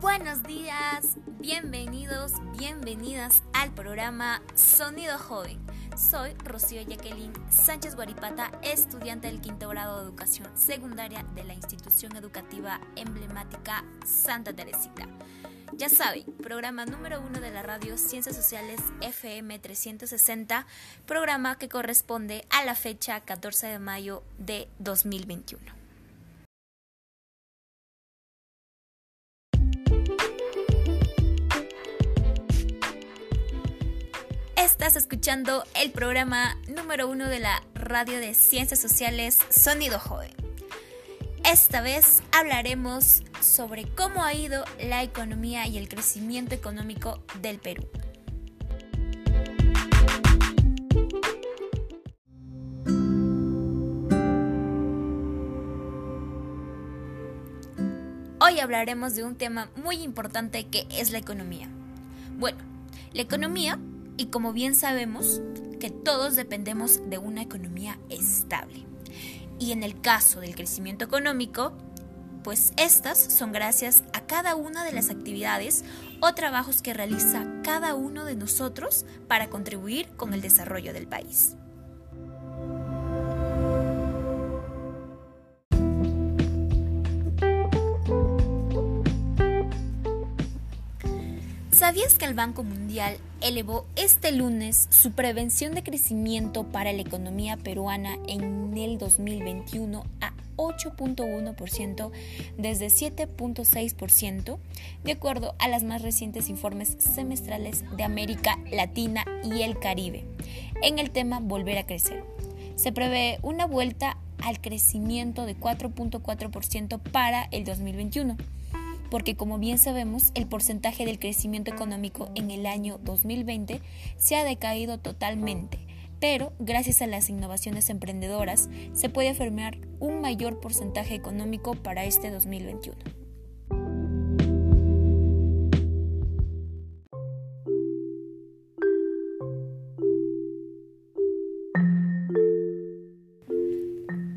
Buenos días, bienvenidos, bienvenidas al programa Sonido Joven. Soy Rocío Jacqueline Sánchez Guaripata, estudiante del quinto grado de educación secundaria de la institución educativa emblemática Santa Teresita. Ya saben, programa número uno de la radio Ciencias Sociales FM 360, programa que corresponde a la fecha 14 de mayo de 2021. Estás escuchando el programa número uno de la radio de Ciencias Sociales Sonido Joven. Esta vez hablaremos sobre cómo ha ido la economía y el crecimiento económico del Perú. Hoy hablaremos de un tema muy importante que es la economía. Bueno, la economía, y como bien sabemos, que todos dependemos de una economía estable. Y en el caso del crecimiento económico, pues estas son gracias a cada una de las actividades o trabajos que realiza cada uno de nosotros para contribuir con el desarrollo del país. ¿Sabías que el Banco Mundial elevó este lunes su prevención de crecimiento para la economía peruana en el 2021 a 8.1% desde 7.6%, de acuerdo a los más recientes informes semestrales de América Latina y el Caribe, en el tema Volver a crecer. Se prevé una vuelta al crecimiento de 4.4% para el 2021 porque como bien sabemos, el porcentaje del crecimiento económico en el año 2020 se ha decaído totalmente, pero gracias a las innovaciones emprendedoras se puede afirmar un mayor porcentaje económico para este 2021.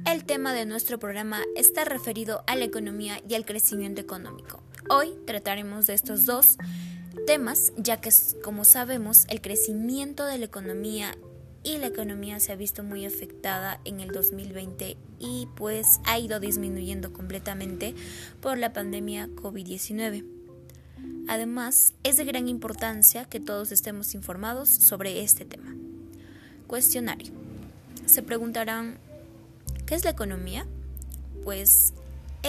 El tema de nuestro programa está referido a la economía y al crecimiento económico. Hoy trataremos de estos dos temas, ya que como sabemos el crecimiento de la economía y la economía se ha visto muy afectada en el 2020 y pues ha ido disminuyendo completamente por la pandemia COVID-19. Además, es de gran importancia que todos estemos informados sobre este tema. Cuestionario. Se preguntarán, ¿qué es la economía? Pues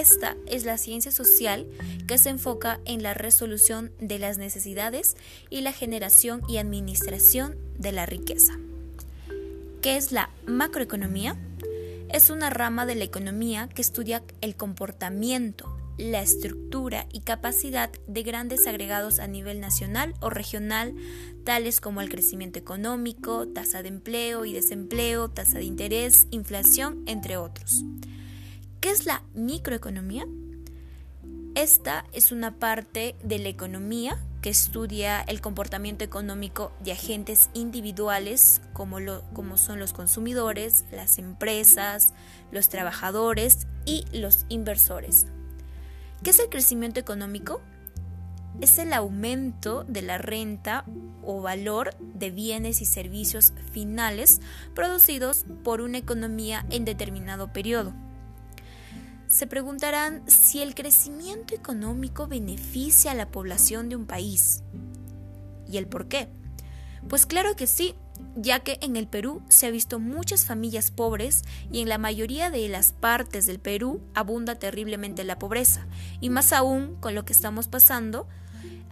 esta es la ciencia social que se enfoca en la resolución de las necesidades y la generación y administración de la riqueza. ¿Qué es la macroeconomía? Es una rama de la economía que estudia el comportamiento, la estructura y capacidad de grandes agregados a nivel nacional o regional, tales como el crecimiento económico, tasa de empleo y desempleo, tasa de interés, inflación, entre otros. ¿Qué es la microeconomía? Esta es una parte de la economía que estudia el comportamiento económico de agentes individuales como, lo, como son los consumidores, las empresas, los trabajadores y los inversores. ¿Qué es el crecimiento económico? Es el aumento de la renta o valor de bienes y servicios finales producidos por una economía en determinado periodo se preguntarán si el crecimiento económico beneficia a la población de un país. ¿Y el por qué? Pues claro que sí, ya que en el Perú se ha visto muchas familias pobres y en la mayoría de las partes del Perú abunda terriblemente la pobreza, y más aún con lo que estamos pasando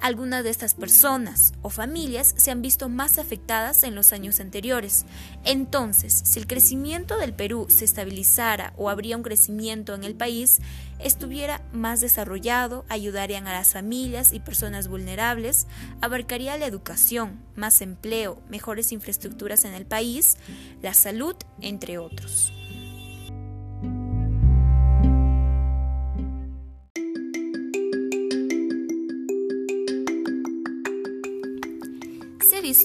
algunas de estas personas o familias se han visto más afectadas en los años anteriores. Entonces, si el crecimiento del Perú se estabilizara o habría un crecimiento en el país, estuviera más desarrollado, ayudarían a las familias y personas vulnerables, abarcaría la educación, más empleo, mejores infraestructuras en el país, la salud, entre otros.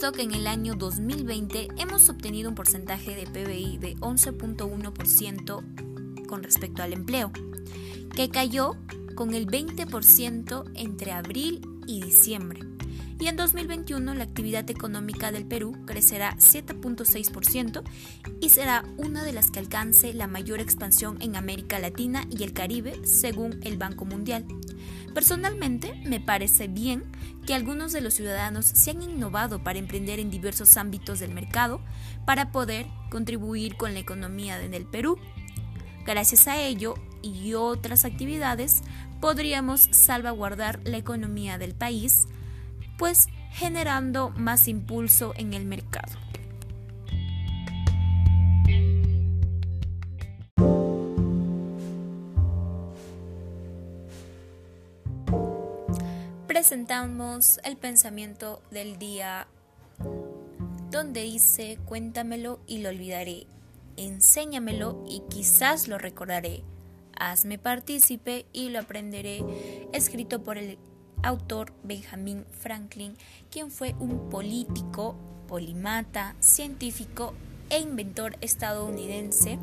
Que en el año 2020 hemos obtenido un porcentaje de PBI de 11.1% con respecto al empleo, que cayó con el 20% entre abril y diciembre. Y en 2021 la actividad económica del Perú crecerá 7.6% y será una de las que alcance la mayor expansión en América Latina y el Caribe, según el Banco Mundial. Personalmente, me parece bien que algunos de los ciudadanos se han innovado para emprender en diversos ámbitos del mercado para poder contribuir con la economía del Perú. Gracias a ello y otras actividades, podríamos salvaguardar la economía del país, pues generando más impulso en el mercado. Presentamos el pensamiento del día donde dice cuéntamelo y lo olvidaré, enséñamelo y quizás lo recordaré, hazme partícipe y lo aprenderé, escrito por el autor Benjamin Franklin, quien fue un político, polimata, científico e inventor estadounidense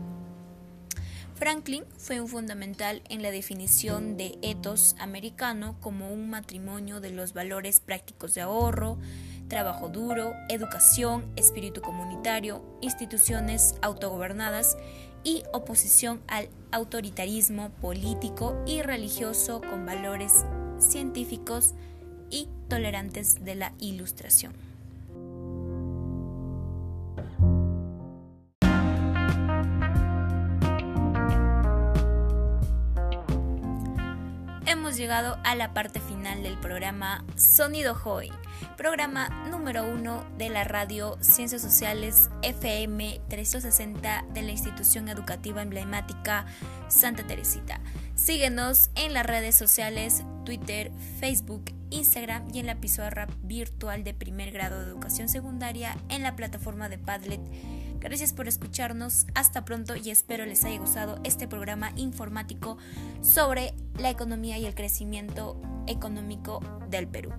Franklin fue un fundamental en la definición de ethos americano como un matrimonio de los valores prácticos de ahorro, trabajo duro, educación, espíritu comunitario, instituciones autogobernadas y oposición al autoritarismo político y religioso con valores científicos y tolerantes de la ilustración. Llegado a la parte final del programa Sonido Joy, programa número uno de la radio Ciencias Sociales FM 360 de la institución educativa emblemática Santa Teresita. Síguenos en las redes sociales Twitter, Facebook, Instagram y en la pizarra virtual de primer grado de educación secundaria en la plataforma de Padlet Gracias por escucharnos. Hasta pronto y espero les haya gustado este programa informático sobre la economía y el crecimiento económico del Perú.